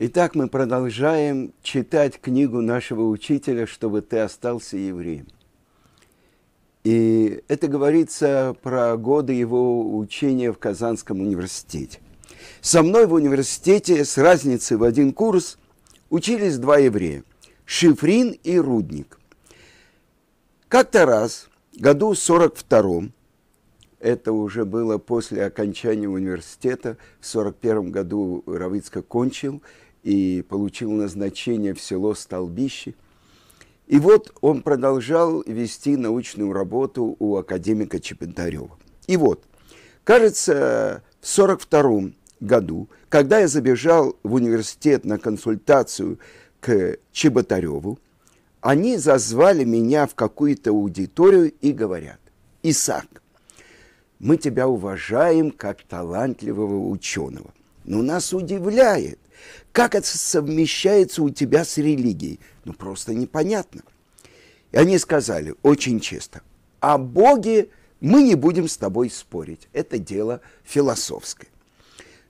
Итак, мы продолжаем читать книгу нашего учителя, чтобы ты остался евреем. И это говорится про годы его учения в Казанском университете. Со мной в университете с разницей в один курс учились два еврея – Шифрин и Рудник. Как-то раз, году 42-м, это уже было после окончания университета, в 41 году Равицко кончил – и получил назначение в село Столбище. И вот он продолжал вести научную работу у академика Чепентарева. И вот, кажется, в 1942 году, когда я забежал в университет на консультацию к Чеботареву, они зазвали меня в какую-то аудиторию и говорят, Исаак, мы тебя уважаем как талантливого ученого, но нас удивляет, как это совмещается у тебя с религией? Ну, просто непонятно. И они сказали очень честно, о Боге мы не будем с тобой спорить. Это дело философское.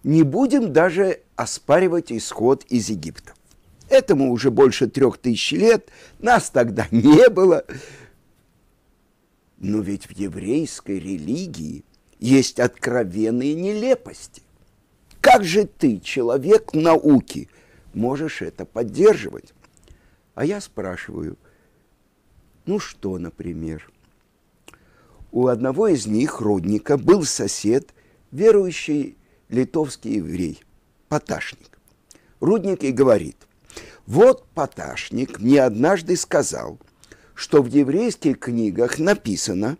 Не будем даже оспаривать исход из Египта. Этому уже больше трех тысяч лет, нас тогда не было. Но ведь в еврейской религии есть откровенные нелепости. Как же ты, человек науки, можешь это поддерживать? А я спрашиваю, ну что, например? У одного из них, родника, был сосед, верующий литовский еврей, Поташник. Рудник и говорит, вот Поташник мне однажды сказал, что в еврейских книгах написано,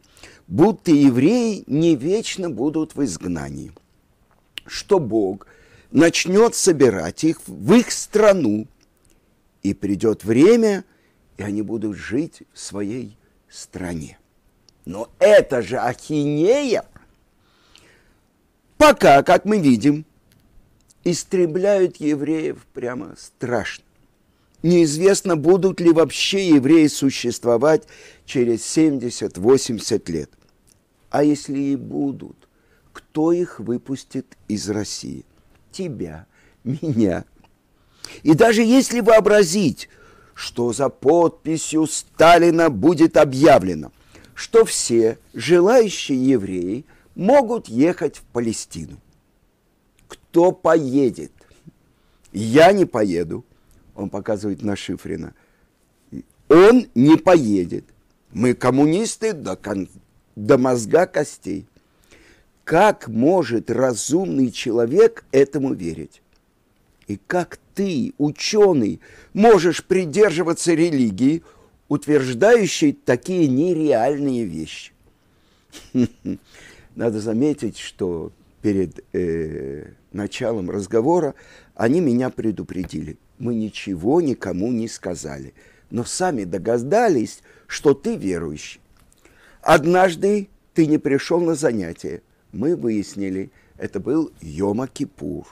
будто евреи не вечно будут в изгнании – что Бог начнет собирать их в их страну, и придет время, и они будут жить в своей стране. Но это же ахинея. Пока, как мы видим, истребляют евреев прямо страшно. Неизвестно, будут ли вообще евреи существовать через 70-80 лет. А если и будут, кто их выпустит из России? Тебя, меня. И даже если вообразить, что за подписью Сталина будет объявлено, что все желающие евреи могут ехать в Палестину. Кто поедет? Я не поеду. Он показывает на Шифрина. Он не поедет. Мы коммунисты до, кон... до мозга костей. Как может разумный человек этому верить? И как ты, ученый, можешь придерживаться религии, утверждающей такие нереальные вещи? Надо заметить, что перед э, началом разговора они меня предупредили. Мы ничего никому не сказали, но сами догадались, что ты верующий. Однажды ты не пришел на занятие, мы выяснили, это был Йома-Кипур.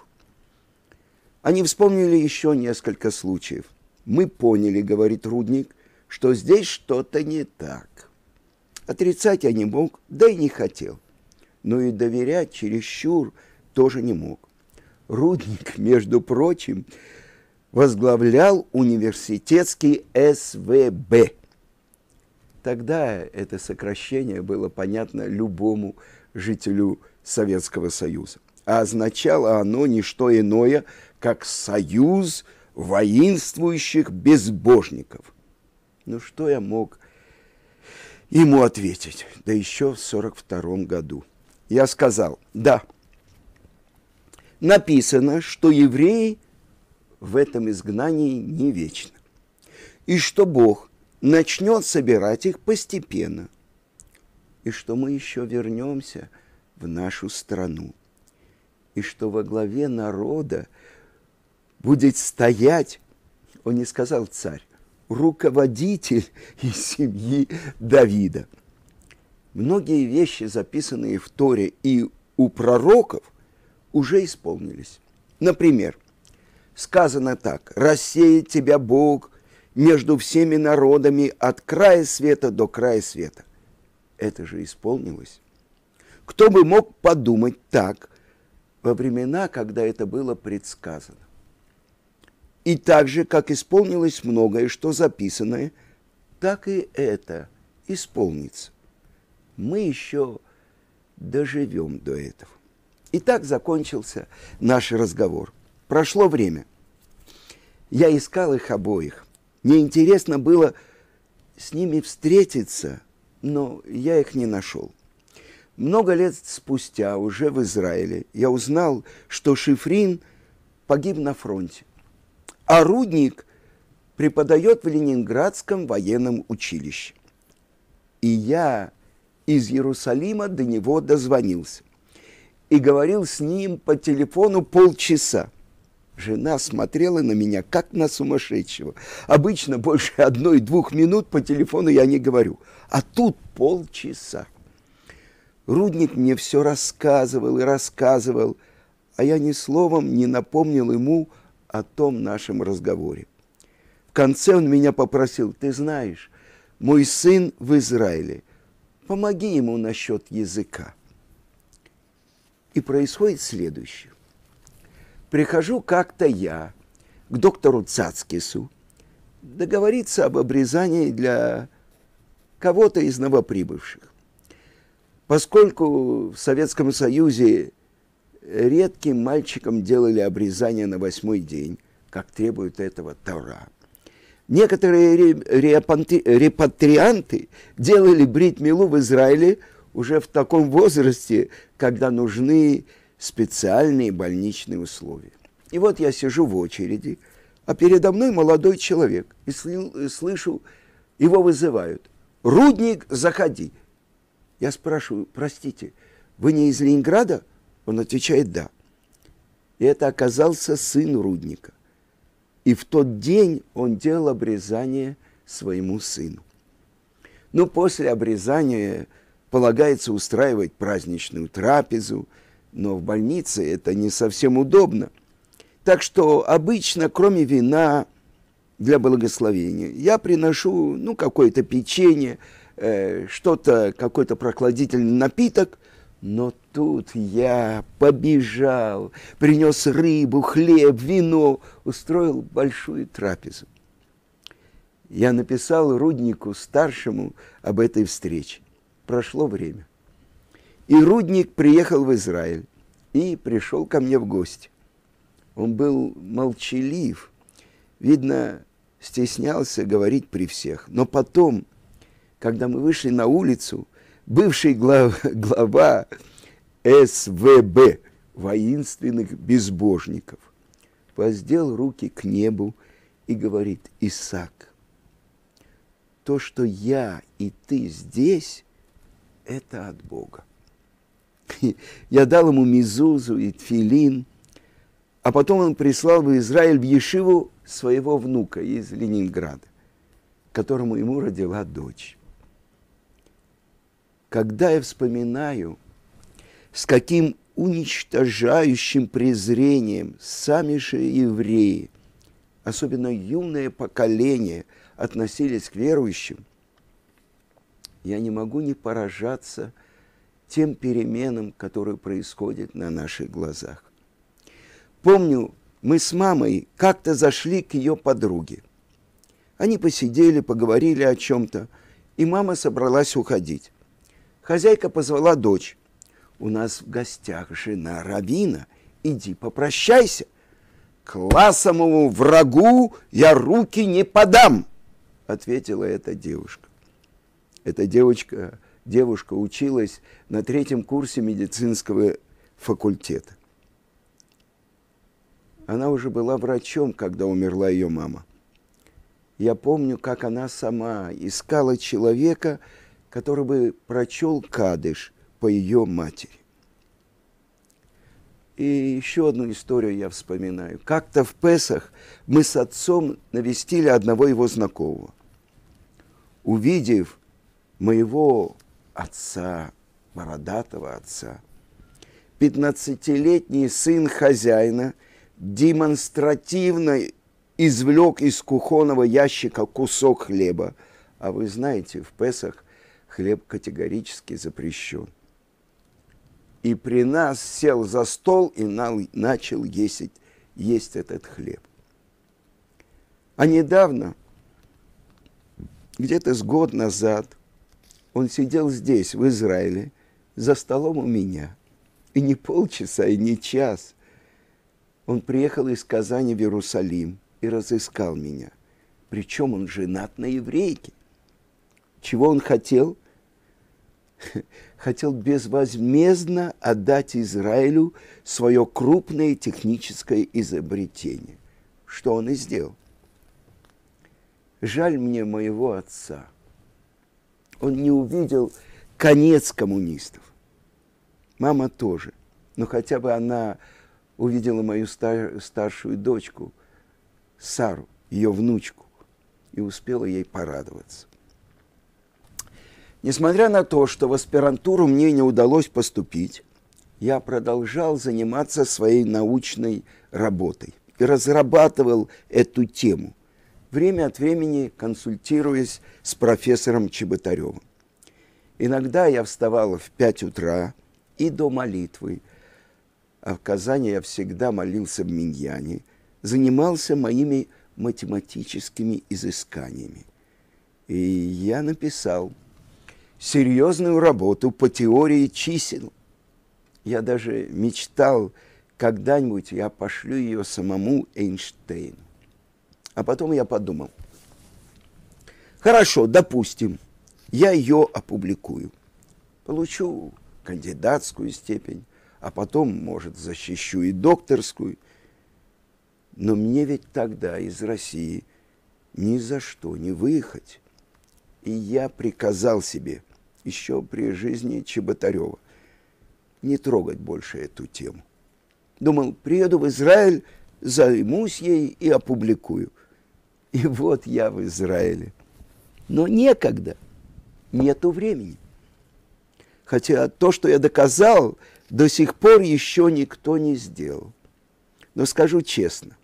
Они вспомнили еще несколько случаев. Мы поняли, говорит Рудник, что здесь что-то не так. Отрицать я не мог, да и не хотел. Но и доверять чересчур тоже не мог. Рудник, между прочим, возглавлял университетский СВБ. Тогда это сокращение было понятно любому жителю Советского Союза. А означало оно не что иное, как союз воинствующих безбожников. Ну что я мог ему ответить? Да еще в 42 году. Я сказал, да, написано, что евреи в этом изгнании не вечно. И что Бог начнет собирать их постепенно и что мы еще вернемся в нашу страну, и что во главе народа будет стоять, он не сказал царь, руководитель из семьи Давида. Многие вещи, записанные в Торе и у пророков, уже исполнились. Например, сказано так, «Рассеет тебя Бог между всеми народами от края света до края света» это же исполнилось. Кто бы мог подумать так во времена, когда это было предсказано? И так же, как исполнилось многое, что записанное, так и это исполнится. Мы еще доживем до этого. И так закончился наш разговор. Прошло время. Я искал их обоих. Мне интересно было с ними встретиться, но я их не нашел. Много лет спустя, уже в Израиле, я узнал, что Шифрин погиб на фронте, а Рудник преподает в Ленинградском военном училище. И я из Иерусалима до него дозвонился и говорил с ним по телефону полчаса. Жена смотрела на меня, как на сумасшедшего. Обычно больше одной-двух минут по телефону я не говорю. А тут полчаса. Рудник мне все рассказывал и рассказывал, а я ни словом не напомнил ему о том нашем разговоре. В конце он меня попросил, ты знаешь, мой сын в Израиле, помоги ему насчет языка. И происходит следующее. Прихожу как-то я к доктору Цацкису договориться об обрезании для кого-то из новоприбывших. Поскольку в Советском Союзе редким мальчикам делали обрезание на восьмой день, как требует этого Тора, некоторые репатрианты делали брит-милу в Израиле – уже в таком возрасте, когда нужны специальные больничные условия. И вот я сижу в очереди, а передо мной молодой человек, и слышу, его вызывают. «Рудник, заходи!» Я спрашиваю, простите, вы не из Ленинграда? Он отвечает, да. И это оказался сын Рудника. И в тот день он делал обрезание своему сыну. Ну, после обрезания полагается устраивать праздничную трапезу, но в больнице это не совсем удобно. Так что обычно, кроме вина для благословения, я приношу ну, какое-то печенье, э, что-то, какой-то прохладительный напиток, но тут я побежал, принес рыбу, хлеб, вино, устроил большую трапезу. Я написал Руднику старшему об этой встрече прошло время. И Рудник приехал в Израиль и пришел ко мне в гости. Он был молчалив, видно, стеснялся говорить при всех. Но потом, когда мы вышли на улицу, бывший глав, глава СВБ, воинственных безбожников, воздел руки к небу и говорит, Исаак, то, что я и ты здесь, это от Бога. Я дал ему мизузу и тфилин, а потом он прислал в Израиль в Ешиву своего внука из Ленинграда, которому ему родила дочь. Когда я вспоминаю, с каким уничтожающим презрением сами же евреи, особенно юное поколение, относились к верующим – я не могу не поражаться тем переменам, которые происходят на наших глазах. Помню, мы с мамой как-то зашли к ее подруге. Они посидели, поговорили о чем-то, и мама собралась уходить. Хозяйка позвала дочь. «У нас в гостях жена Равина. Иди попрощайся. Классовому врагу я руки не подам!» Ответила эта девушка. Эта девочка, девушка училась на третьем курсе медицинского факультета. Она уже была врачом, когда умерла ее мама. Я помню, как она сама искала человека, который бы прочел кадыш по ее матери. И еще одну историю я вспоминаю. Как-то в Песах мы с отцом навестили одного его знакомого. Увидев, моего отца, бородатого отца. Пятнадцатилетний сын хозяина демонстративно извлек из кухонного ящика кусок хлеба. А вы знаете, в Песах хлеб категорически запрещен. И при нас сел за стол и начал есть, есть этот хлеб. А недавно, где-то с год назад, он сидел здесь, в Израиле, за столом у меня. И не полчаса, и не час. Он приехал из Казани в Иерусалим и разыскал меня. Причем он женат на еврейке. Чего он хотел? Хотел безвозмездно отдать Израилю свое крупное техническое изобретение, что он и сделал. Жаль мне моего отца. Он не увидел конец коммунистов. Мама тоже. Но хотя бы она увидела мою стар, старшую дочку, Сару, ее внучку, и успела ей порадоваться. Несмотря на то, что в аспирантуру мне не удалось поступить, я продолжал заниматься своей научной работой и разрабатывал эту тему, время от времени консультируясь с профессором Чеботаревым. Иногда я вставала в пять утра и до молитвы, а в Казани я всегда молился в Миньяне, занимался моими математическими изысканиями. И я написал серьезную работу по теории чисел. Я даже мечтал, когда-нибудь я пошлю ее самому Эйнштейну. А потом я подумал, хорошо, допустим, я ее опубликую. Получу кандидатскую степень, а потом, может, защищу и докторскую. Но мне ведь тогда из России ни за что не выехать. И я приказал себе, еще при жизни Чеботарева, не трогать больше эту тему. Думал, приеду в Израиль, займусь ей и опубликую. И вот я в Израиле. Но некогда, нету времени. Хотя то, что я доказал, до сих пор еще никто не сделал. Но скажу честно,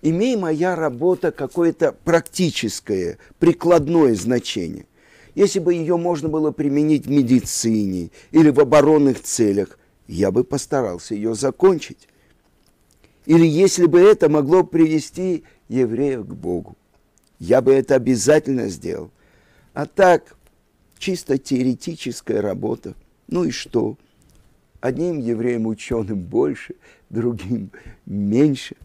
имея моя работа какое-то практическое, прикладное значение, если бы ее можно было применить в медицине или в оборонных целях, я бы постарался ее закончить. Или если бы это могло привести евреев к Богу, я бы это обязательно сделал. А так, чисто теоретическая работа. Ну и что? Одним евреям ученым больше, другим меньше.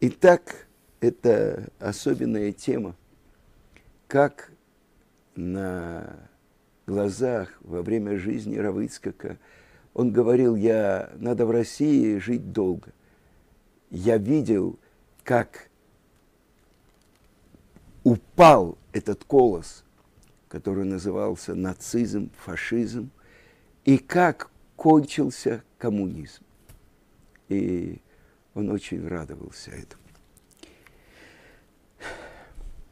Итак, это особенная тема. Как на глазах во время жизни Равыцкака. Он говорил, я, надо в России жить долго. Я видел, как упал этот колос, который назывался нацизм, фашизм, и как кончился коммунизм. И он очень радовался этому.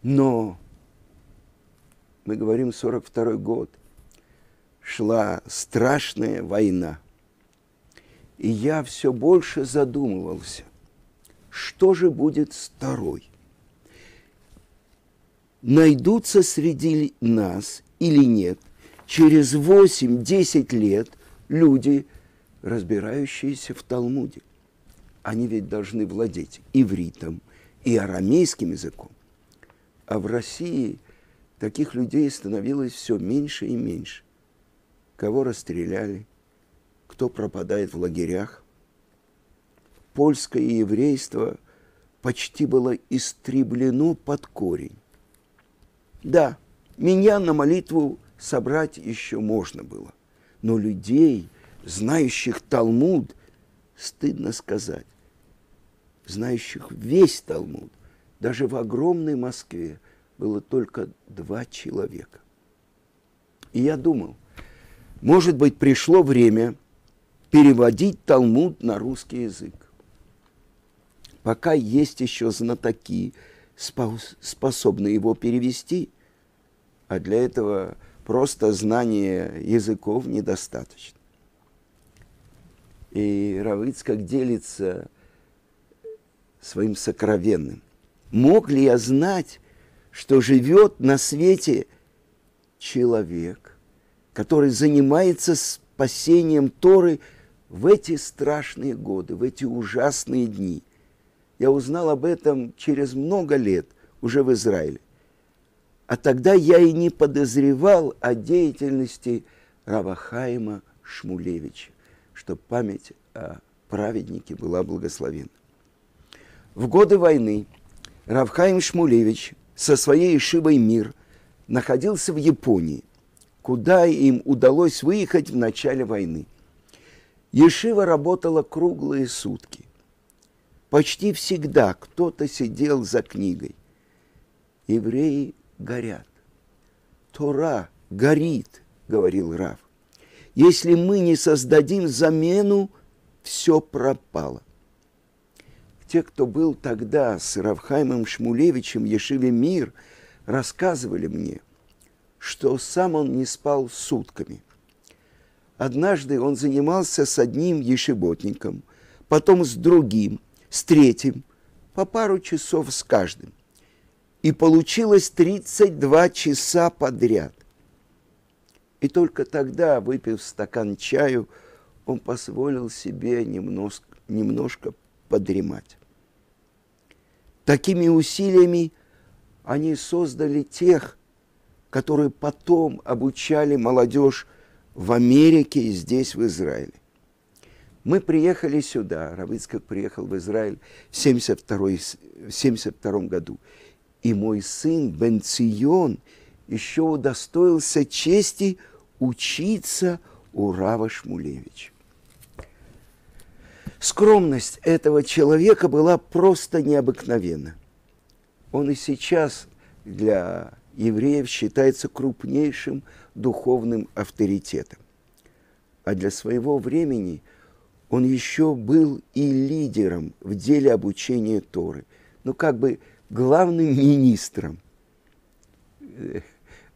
Но мы говорим 42 год, шла страшная война. И я все больше задумывался, что же будет с второй? Найдутся среди нас или нет через 8-10 лет люди, разбирающиеся в Талмуде. Они ведь должны владеть ивритом и арамейским языком. А в России – таких людей становилось все меньше и меньше. Кого расстреляли, кто пропадает в лагерях. Польское еврейство почти было истреблено под корень. Да, меня на молитву собрать еще можно было, но людей, знающих Талмуд, стыдно сказать, знающих весь Талмуд, даже в огромной Москве – было только два человека. И я думал, может быть, пришло время переводить Талмуд на русский язык. Пока есть еще знатоки, способные его перевести, а для этого просто знания языков недостаточно. И Равыцкак делится своим сокровенным. Мог ли я знать, что живет на свете человек, который занимается спасением Торы в эти страшные годы, в эти ужасные дни. Я узнал об этом через много лет, уже в Израиле. А тогда я и не подозревал о деятельности Равахаима Шмулевича, что память о праведнике была благословена. В годы войны Равхаим Шмулевич со своей Ишивой «Мир» находился в Японии, куда им удалось выехать в начале войны. Ешива работала круглые сутки. Почти всегда кто-то сидел за книгой. Евреи горят. Тора горит, говорил Рав. Если мы не создадим замену, все пропало. Те, кто был тогда с Равхаймом Шмулевичем Ешиве Мир, рассказывали мне, что сам он не спал сутками. Однажды он занимался с одним ешеботником, потом с другим, с третьим, по пару часов с каждым. И получилось 32 часа подряд. И только тогда, выпив стакан чаю, он позволил себе немножко, немножко подремать. Такими усилиями они создали тех, которые потом обучали молодежь в Америке и здесь, в Израиле. Мы приехали сюда, Равицкак приехал в Израиль в 1972 году. И мой сын Бенцион еще удостоился чести учиться у Рава Шмулевича. Скромность этого человека была просто необыкновенна. Он и сейчас для евреев считается крупнейшим духовным авторитетом. А для своего времени он еще был и лидером в деле обучения Торы. Ну, как бы главным министром.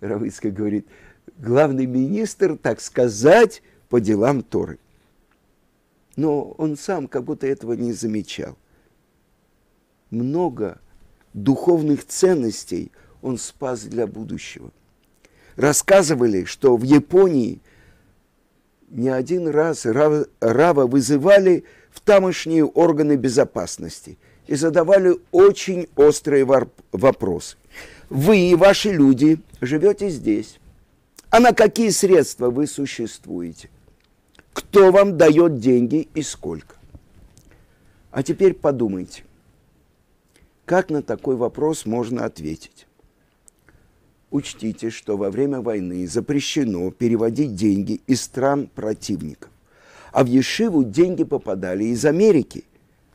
Равыцкая говорит, главный министр, так сказать, по делам Торы. Но он сам как будто этого не замечал. Много духовных ценностей он спас для будущего. Рассказывали, что в Японии не один раз Рава, вызывали в тамошние органы безопасности и задавали очень острые вопросы. Вы и ваши люди живете здесь. А на какие средства вы существуете? Кто вам дает деньги и сколько? А теперь подумайте, как на такой вопрос можно ответить? Учтите, что во время войны запрещено переводить деньги из стран противников. А в Ешиву деньги попадали из Америки,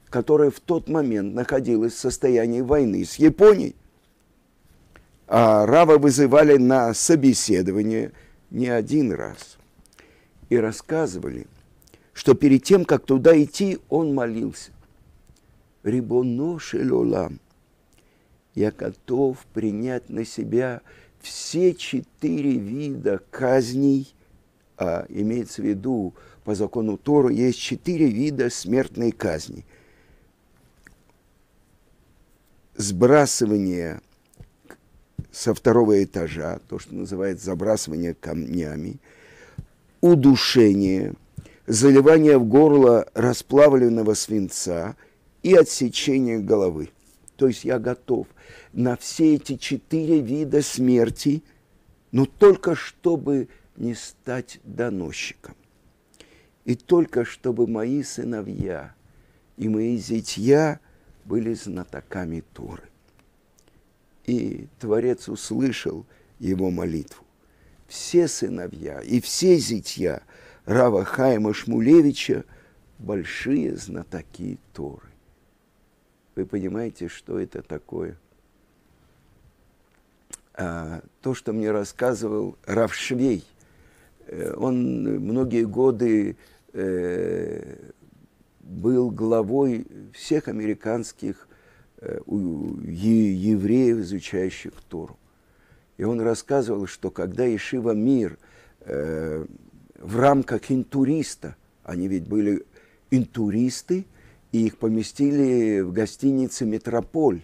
которая в тот момент находилась в состоянии войны с Японией. А Рава вызывали на собеседование не один раз. И рассказывали, что перед тем, как туда идти, он молился. Рибоно шелолам, я готов принять на себя все четыре вида казней, а имеется в виду по закону Тору, есть четыре вида смертной казни. Сбрасывание со второго этажа, то, что называется забрасывание камнями, удушение, заливание в горло расплавленного свинца и отсечение головы. То есть я готов на все эти четыре вида смерти, но только чтобы не стать доносчиком. И только чтобы мои сыновья и мои зятья были знатоками Торы. И Творец услышал его молитву. Все сыновья и все зятья Рава Хайма Шмулевича большие знатоки Торы. Вы понимаете, что это такое – а, то, что мне рассказывал Равшвей. Э, он многие годы э, был главой всех американских э, евреев, изучающих Тору. И он рассказывал, что когда Ишива Мир в рамках интуриста, они ведь были интуристы, и их поместили в гостинице «Метрополь»,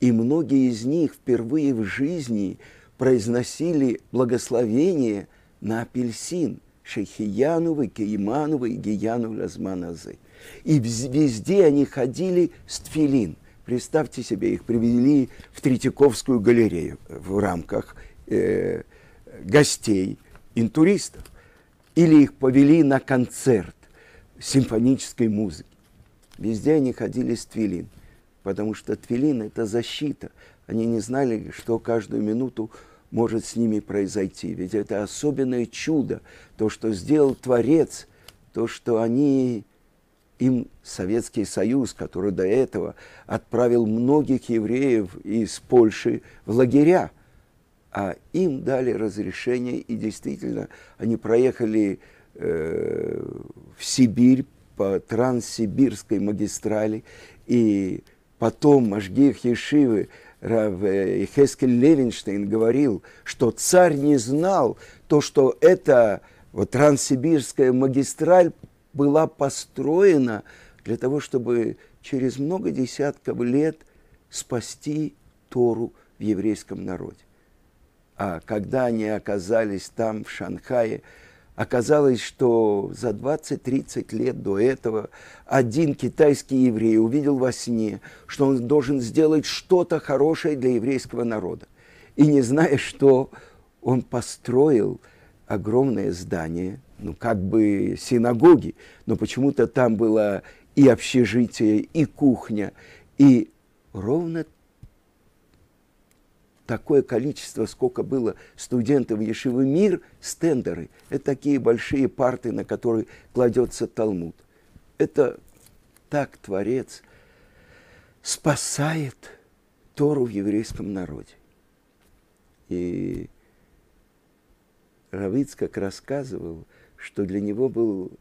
и многие из них впервые в жизни произносили благословение на апельсин, Шехияну, Кейману, Гияну Лазманазы. И везде они ходили с тфилин. Представьте себе, их привели в Третьяковскую галерею в рамках э, гостей, интуристов. Или их повели на концерт симфонической музыки. Везде они ходили с твилин, потому что твилин – это защита. Они не знали, что каждую минуту может с ними произойти. Ведь это особенное чудо, то, что сделал Творец, то, что они, им Советский Союз, который до этого отправил многих евреев из Польши в лагеря, а им дали разрешение, и действительно они проехали э, в Сибирь по Транссибирской магистрали, и потом Машгих Ешивы Рав э, Хескель Левинштейн говорил, что царь не знал то, что эта вот, Транссибирская магистраль была построена для того, чтобы через много десятков лет спасти Тору в еврейском народе. А когда они оказались там, в Шанхае, Оказалось, что за 20-30 лет до этого один китайский еврей увидел во сне, что он должен сделать что-то хорошее для еврейского народа. И не зная, что он построил огромное здание, ну как бы синагоги, но почему-то там было и общежитие, и кухня, и ровно такое количество, сколько было студентов Ешивы Мир, стендеры. Это такие большие парты, на которые кладется Талмуд. Это так Творец спасает Тору в еврейском народе. И Равиц как рассказывал, что для него был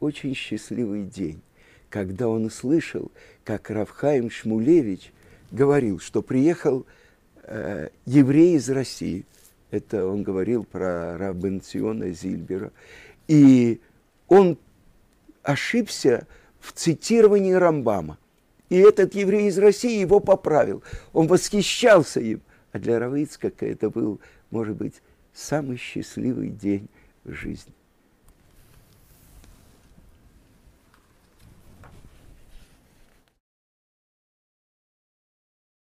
очень счастливый день, когда он услышал, как Равхаим Шмулевич говорил, что приехал э, еврей из России. Это он говорил про Рабенциона Зильбера. И он ошибся в цитировании Рамбама. И этот еврей из России его поправил. Он восхищался им. А для Равицкака это был, может быть, самый счастливый день в жизни.